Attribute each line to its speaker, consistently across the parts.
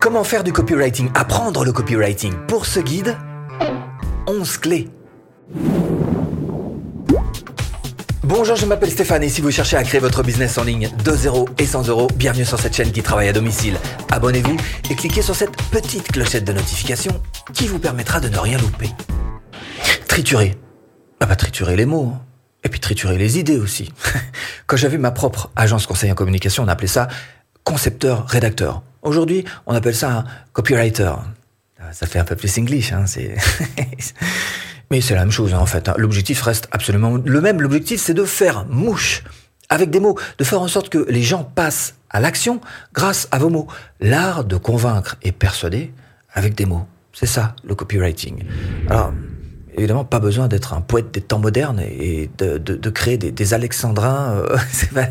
Speaker 1: Comment faire du copywriting? Apprendre le copywriting. Pour ce guide, 11 clés. Bonjour, je m'appelle Stéphane et si vous cherchez à créer votre business en ligne de 0 et 100 euros, bienvenue sur cette chaîne qui travaille à domicile. Abonnez-vous et cliquez sur cette petite clochette de notification qui vous permettra de ne rien louper. Triturer. Ah bah triturer les mots. hein. Et puis triturer les idées aussi. Quand j'avais ma propre agence conseil en communication, on appelait ça concepteur-rédacteur. Aujourd'hui, on appelle ça un copywriter. Ah, Ça fait un peu plus English, hein, c'est... Mais c'est la même chose, hein, en fait. hein. L'objectif reste absolument le même. L'objectif, c'est de faire mouche avec des mots, de faire en sorte que les gens passent à l'action grâce à vos mots. L'art de convaincre et persuader avec des mots. C'est ça, le copywriting. Alors, évidemment, pas besoin d'être un poète des temps modernes et de, créer des, alexandrins.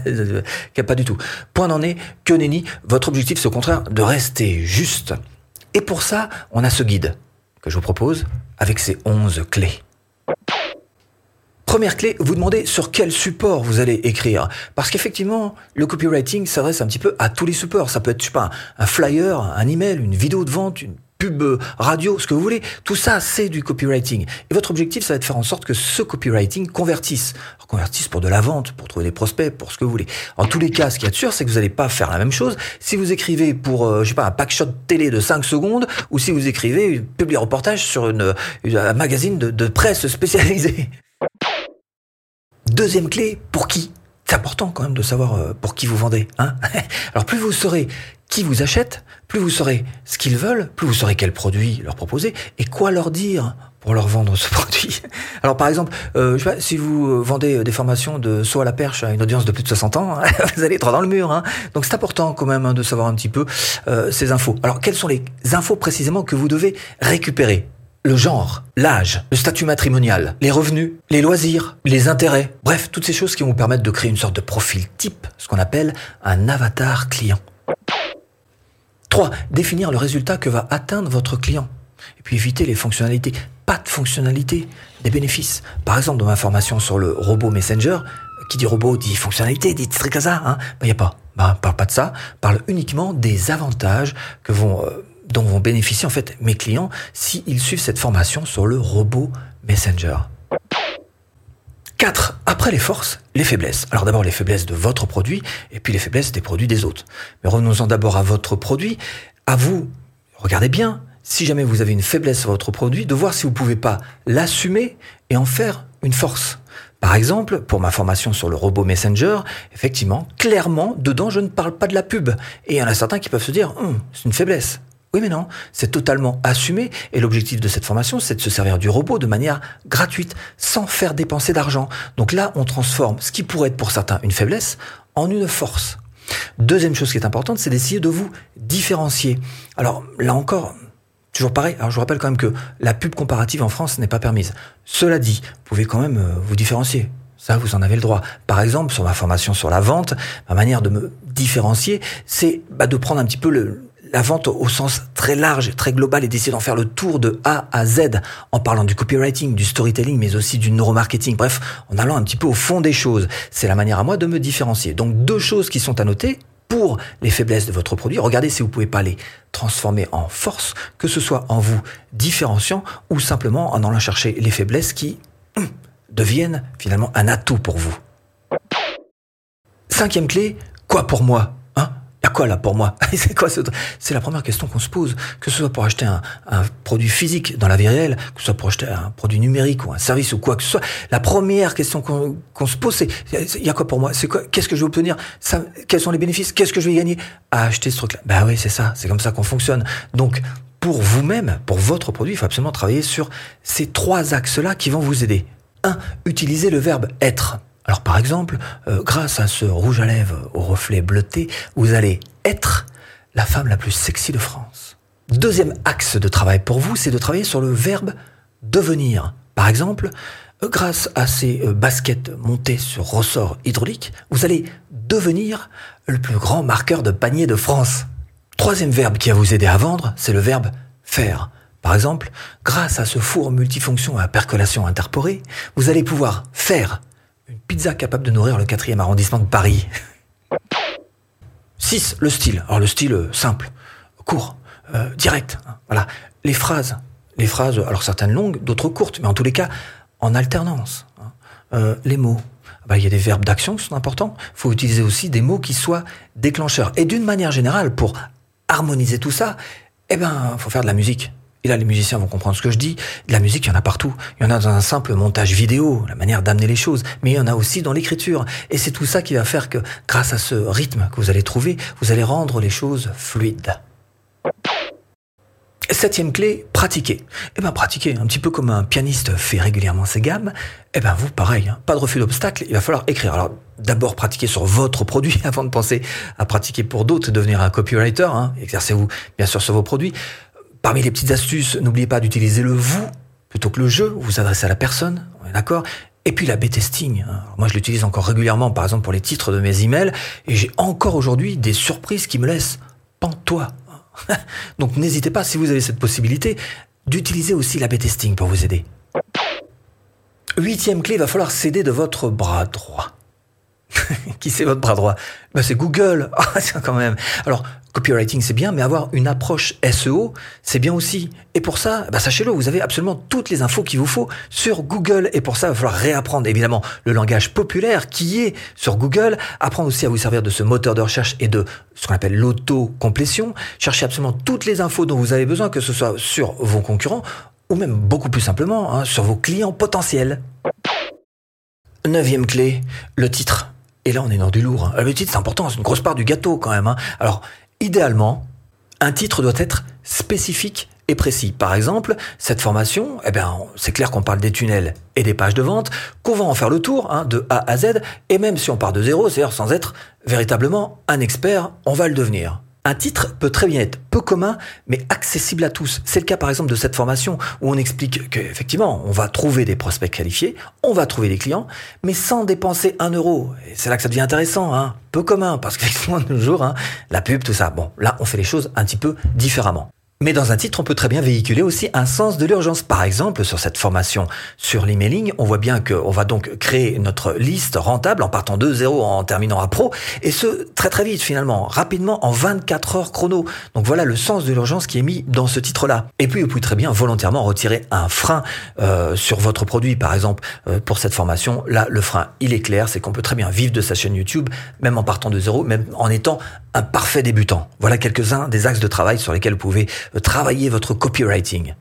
Speaker 1: euh, pas du tout. Point n'en est que nenni. Votre objectif, c'est au contraire de rester juste. Et pour ça, on a ce guide que je vous propose avec ses 11 clés. Première clé, vous demandez sur quel support vous allez écrire. Parce qu'effectivement, le copywriting s'adresse un petit peu à tous les supports. Ça peut être, je sais pas, un flyer, un email, une vidéo de vente, une pub euh, radio, ce que vous voulez. Tout ça, c'est du copywriting. Et votre objectif, ça va être de faire en sorte que ce copywriting convertisse. Alors, convertisse pour de la vente, pour trouver des prospects, pour ce que vous voulez. En tous les cas, ce qu'il y a de sûr, c'est que vous n'allez pas faire la même chose si vous écrivez pour, euh, je sais pas, un pack shot télé de 5 secondes ou si vous écrivez une publi reportage sur un magazine de presse spécialisé. Deuxième clé, pour qui? C'est important quand même de savoir euh, pour qui vous vendez. Hein Alors plus vous saurez qui vous achète, plus vous saurez ce qu'ils veulent, plus vous saurez quel produit leur proposer et quoi leur dire pour leur vendre ce produit. Alors par exemple, euh, je sais pas, si vous euh, vendez des formations de saut à la perche à une audience de plus de 60 ans, vous allez droit dans le mur. Hein. Donc c'est important quand même hein, de savoir un petit peu ces infos. Alors quelles sont les infos précisément que vous devez récupérer? Le genre, l'âge, le statut matrimonial, les revenus, les loisirs, les intérêts, bref, toutes ces choses qui vont vous permettre de créer une sorte de profil type, ce qu'on appelle un avatar client. 3. Définir le résultat que va atteindre votre client. Et puis éviter les fonctionnalités. Pas de fonctionnalités, des bénéfices. Par exemple, dans ma formation sur le robot Messenger, qui dit robot dit fonctionnalité, dit truc à ça, hein, ben a pas. Ben, parle pas de ça, parle uniquement des avantages que vont, euh, dont vont bénéficier en fait mes clients s'ils suivent cette formation sur le robot Messenger. 4. Après les forces, les faiblesses. Alors d'abord les faiblesses de votre produit et puis les faiblesses des produits des autres. Mais revenons-en d'abord à votre produit. À vous, regardez bien, si jamais vous avez une faiblesse sur votre produit, de voir si vous pouvez pas l'assumer et en faire une force. Par exemple, pour ma formation sur le robot Messenger, effectivement, clairement, dedans, je ne parle pas de la pub. Et il y en a certains qui peuvent se dire, Hum, c'est une faiblesse. Oui, mais non, c'est totalement assumé. Et l'objectif de cette formation, c'est de se servir du robot de manière gratuite, sans faire dépenser d'argent. Donc là, on transforme ce qui pourrait être pour certains une faiblesse en une force. Deuxième chose qui est importante, c'est d'essayer de vous différencier. Alors là encore, toujours pareil. Alors je vous rappelle quand même que la pub comparative en France n'est pas permise. Cela dit, vous pouvez quand même euh, vous différencier. Ça, vous en avez le droit. Par exemple, sur ma formation sur la vente, ma manière de me différencier, c'est bah, de prendre un petit peu le, la vente au sens très large, très global, et d'essayer d'en faire le tour de A à Z, en parlant du copywriting, du storytelling, mais aussi du neuromarketing. Bref, en allant un petit peu au fond des choses. C'est la manière à moi de me différencier. Donc deux choses qui sont à noter pour les faiblesses de votre produit. Regardez si vous pouvez pas les transformer en force, que ce soit en vous différenciant ou simplement en allant chercher les faiblesses qui hum, deviennent finalement un atout pour vous. Cinquième clé, quoi pour moi? Y a quoi là pour moi C'est quoi ce... C'est la première question qu'on se pose, que ce soit pour acheter un, un produit physique dans la vie réelle, que ce soit pour acheter un produit numérique ou un service ou quoi que ce soit. La première question qu'on se pose, c'est il y a quoi pour moi? C'est quoi Qu'est-ce que je vais obtenir? Quels sont les bénéfices? Qu'est-ce que je vais gagner? À acheter ce truc-là Ben oui, c'est ça, c'est comme ça qu'on fonctionne. Donc pour vous-même, pour votre produit, il faut absolument travailler sur ces trois axes-là qui vont vous aider. 1. Utiliser le verbe être. Alors par exemple, euh, grâce à ce rouge à lèvres au reflet bleuté, vous allez être la femme la plus sexy de France. Deuxième axe de travail pour vous, c'est de travailler sur le verbe devenir. Par exemple, euh, grâce à ces euh, baskets montées sur ressort hydraulique, vous allez devenir le plus grand marqueur de panier de France. Troisième verbe qui va vous aider à vendre, c'est le verbe faire. Par exemple, grâce à ce four multifonction à percolation interporée, vous allez pouvoir faire une pizza capable de nourrir le quatrième arrondissement de Paris. 6. Le style. Alors le style euh, simple, court, euh, direct. Hein. Voilà, les phrases, les phrases, alors certaines longues, d'autres courtes, mais en tous les cas en alternance. Hein. Euh, les mots. Bah, il y a des verbes d'action qui sont importants. Il faut utiliser aussi des mots qui soient déclencheurs. Et d'une manière générale, pour harmoniser tout ça, eh ben, faut faire de la musique. Et là, les musiciens vont comprendre ce que je dis. La musique, il y en a partout. Il y en a dans un simple montage vidéo, la manière d'amener les choses. Mais il y en a aussi dans l'écriture. Et c'est tout ça qui va faire que, grâce à ce rythme que vous allez trouver, vous allez rendre les choses fluides. Septième clé, pratiquer. Eh ben, pratiquer, un petit peu comme un pianiste fait régulièrement ses gammes. Eh ben, vous, pareil, hein. pas de refus d'obstacle, il va falloir écrire. Alors, d'abord pratiquer sur votre produit avant de penser à pratiquer pour d'autres, devenir un copywriter. Hein. Exercez-vous, bien sûr, sur vos produits. Parmi les petites astuces, n'oubliez pas d'utiliser le vous plutôt que le je. Vous adressez à la personne, d'accord et puis la B-testing. Hein. Moi, je l'utilise encore régulièrement, par exemple, pour les titres de mes emails. Et j'ai encore aujourd'hui des surprises qui me laissent pantois. Donc, n'hésitez pas, si vous avez cette possibilité, d'utiliser aussi la B-testing pour vous aider. Huitième clé, il va falloir céder de votre bras droit. qui c'est votre bras droit? Ben, C'est Google. Ah, quand même. Alors, copywriting, c'est bien, mais avoir une approche SEO, c'est bien aussi. Et pour ça, ben, sachez-le, vous avez absolument toutes les infos qu'il vous faut sur Google. Et pour ça, il va falloir réapprendre évidemment le langage populaire qui est sur Google, apprendre aussi à vous servir de ce moteur de recherche et de ce qu'on appelle l'auto-complétion. Chercher absolument toutes les infos dont vous avez besoin, que ce soit sur vos concurrents ou même beaucoup plus simplement hein, sur vos clients potentiels. Neuvième clé, le titre. Et là, on est dans du lourd. Hein. Le titre, c'est important, c'est une grosse part du gâteau quand même. Hein. Alors, idéalement, un titre doit être spécifique et précis. Par exemple, cette formation, eh bien, c'est clair qu'on parle des tunnels et des pages de vente, qu'on va en faire le tour hein, de A à Z, et même si on part de zéro, c'est-à-dire sans être véritablement un expert, on va le devenir. Un titre peut très bien être peu commun, mais accessible à tous. C'est le cas par exemple de cette formation où on explique qu'effectivement, on va trouver des prospects qualifiés, on va trouver des clients, mais sans dépenser un euro. Et c'est là que ça devient intéressant, hein. peu commun, parce qu'effectivement, de nos jours, hein, la pub, tout ça. Bon, là, on fait les choses un petit peu différemment. Mais dans un titre, on peut très bien véhiculer aussi un sens de l'urgence. Par exemple, sur cette formation sur l'emailing, on voit bien qu'on va donc créer notre liste rentable en partant de zéro, en terminant à pro, et ce, très très vite finalement, rapidement, en 24 heures chrono. Donc voilà le sens de l'urgence qui est mis dans ce titre-là. Et puis, vous pouvez très bien volontairement retirer un frein euh, sur votre produit. Par exemple, euh, pour cette formation, là, le frein, il est clair, c'est qu'on peut très bien vivre de sa chaîne YouTube, même en partant de zéro, même en étant un parfait débutant. Voilà quelques-uns des axes de travail sur lesquels vous pouvez euh, travailler votre copywriting.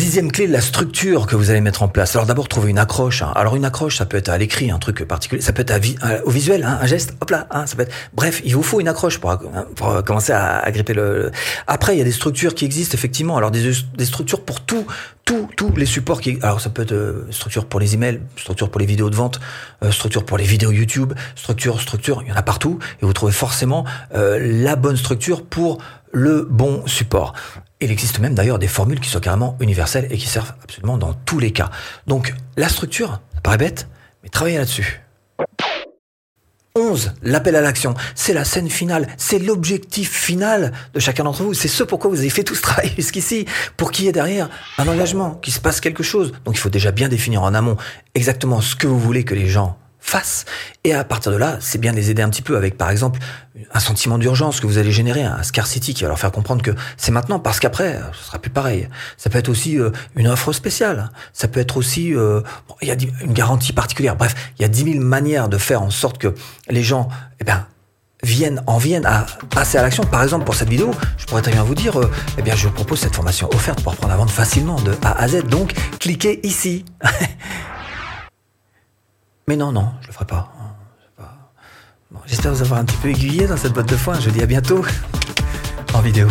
Speaker 1: Dixième clé, la structure que vous allez mettre en place. Alors d'abord, trouver une accroche. Hein. Alors une accroche, ça peut être à l'écrit, un truc particulier. Ça peut être au visuel, hein, un geste, hop là. Hein, ça peut être... Bref, il vous faut une accroche pour, pour commencer à, gripper le... Après, il y a des structures qui existent effectivement. Alors des, des structures pour tout, tous tous les supports qui... Alors ça peut être euh, structure pour les emails, structure pour les vidéos de vente, euh, structure pour les vidéos YouTube, structure, structure, il y en a partout. Et vous trouvez forcément euh, la bonne structure pour le bon support. Il existe même d'ailleurs des formules qui sont carrément universelles et qui servent absolument dans tous les cas. Donc la structure, ça paraît bête, mais travaillez là-dessus. 11, l'appel à l'action. C'est la scène finale, c'est l'objectif final de chacun d'entre vous. C'est ce pourquoi vous avez fait tout ce travail jusqu'ici, pour qu'il y ait derrière un engagement, qu'il se passe quelque chose. Donc il faut déjà bien définir en amont exactement ce que vous voulez que les gens face. Et à partir de là, c'est bien de les aider un petit peu avec, par exemple, un sentiment d'urgence que vous allez générer, un scarcity qui va leur faire comprendre que c'est maintenant parce qu'après, ce sera plus pareil. Ça peut être aussi euh, une offre spéciale. Ça peut être aussi, euh, il y a une garantie particulière. Bref, il y a dix mille manières de faire en sorte que les gens, eh ben, viennent, en viennent à passer à l'action. Par exemple, pour cette vidéo, je pourrais très bien vous dire, euh, eh bien, je vous propose cette formation offerte pour apprendre à vendre facilement de A à Z. Donc, cliquez ici. Mais non, non, je le ferai pas. J'espère vous avoir un petit peu aiguillé dans cette boîte de foin. Je vous dis à bientôt en vidéo.